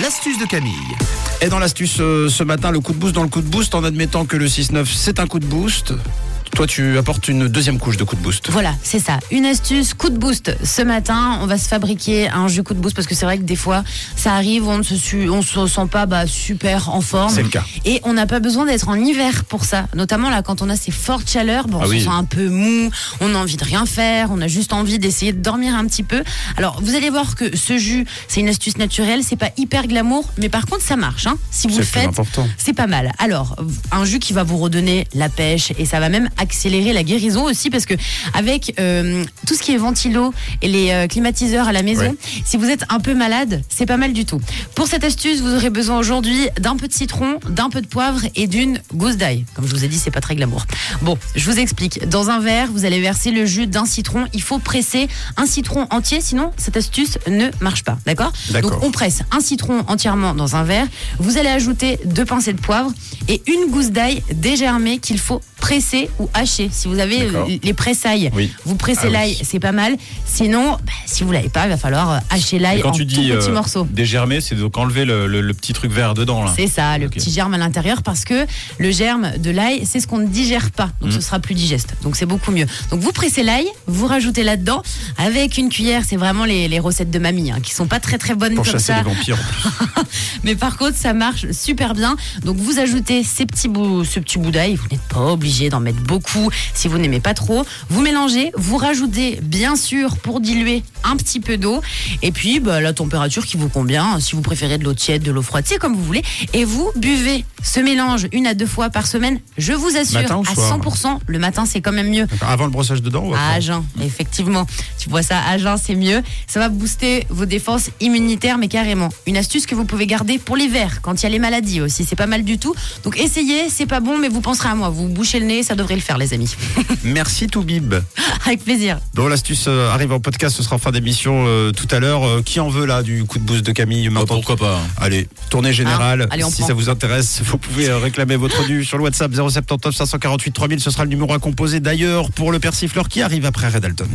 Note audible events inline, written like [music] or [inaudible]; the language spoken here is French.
L'astuce de Camille. Et dans l'astuce euh, ce matin, le coup de boost dans le coup de boost, en admettant que le 6-9 c'est un coup de boost. Toi, tu apportes une deuxième couche de coup de boost. Voilà, c'est ça. Une astuce coup de boost. Ce matin, on va se fabriquer un jus coup de boost parce que c'est vrai que des fois, ça arrive, on ne se, su- on se sent pas bah, super en forme. C'est le cas. Et on n'a pas besoin d'être en hiver pour ça. Notamment là, quand on a ces fortes chaleurs, bon, Ah on oui. se sent un peu mou, on a envie de rien faire, on a juste envie d'essayer de dormir un petit peu. Alors, vous allez voir que ce jus, c'est une astuce naturelle, c'est pas hyper glamour, mais par contre, ça marche. Hein. Si vous le faites, c'est pas mal. Alors, un jus qui va vous redonner la pêche et ça va même accélérer la guérison aussi parce que avec euh, tout ce qui est ventilo et les euh, climatiseurs à la maison, Ouais. si vous êtes un peu malade, c'est pas mal du tout. Pour cette astuce, vous aurez besoin aujourd'hui d'un peu de citron, d'un peu de poivre et d'une gousse d'ail. Comme je vous ai dit, c'est pas très glamour. Bon, je vous explique. Dans un verre, vous allez verser le jus d'un citron. Il faut presser un citron entier, sinon cette astuce ne marche pas. D'accord? D'accord. Donc on presse un citron entièrement dans un verre. Vous allez ajouter deux pincées de poivre et une gousse d'ail dégermée qu'il faut presser ou hacher. Si vous avez euh, les pressailles, Oui. vous pressez Ah oui. l'ail, c'est pas mal. Sinon, bah, si vous l'avez pas, il va falloir euh, hacher l'ail en tu tout dis petits euh, morceaux. dégermer, c'est donc enlever le, le- le petit truc vert dedans. C'est ça, le petit germe à l'intérieur, parce que le germe de l'ail, c'est ce qu'on ne digère pas. Donc Mhm. ce sera plus digeste. Donc c'est beaucoup mieux. Donc vous pressez l'ail, vous rajoutez là-dedans, avec une cuillère, c'est vraiment les, les recettes de mamie, hein, qui sont pas très très bonnes Pour comme chasser ça. les vampires en plus. [laughs] Mais par contre, ça marche super bien. Donc vous ajoutez ces petits bouts, ce petit bout d'ail. Vous n'êtes pas obligé d'en mettre beaucoup si vous n'aimez pas trop. Vous mélangez, vous rajoutez bien sûr pour diluer un petit peu d'eau. Et puis bah, la température qui vous convient. Si vous préférez de l'eau tiède, de l'eau froide, c'est comme vous voulez. Et vous buvez ce mélange une à deux fois par semaine. Je vous assure, Matin ou à soir 100%, le matin c'est quand même mieux. Avant le brossage de dents ou À jeun, effectivement. Tu vois ça à jeun, c'est mieux. Ça va booster vos défenses immunitaires, mais carrément. Une astuce que vous pouvez garder pour l'hiver, quand il y a les maladies aussi. C'est pas mal du tout. Donc essayez, c'est pas bon, mais vous penserez à moi. Vous bouchez le nez, ça devrait le faire, les amis. [laughs] Merci Toubib. Avec plaisir. Bon, l'astuce euh, arrive en podcast, ce sera en fin d'émission euh, tout à l'heure. Euh, qui en veut là du coup de boost de Camille maintenant pourquoi pas Allez, tournée générale. Hein Allez, on si prend. ça vous intéresse, vous pouvez euh, réclamer votre dû sur le WhatsApp 079 548 3000. Ce sera le numéro à composer d'ailleurs pour le persifleur qui arrive après Red Alton.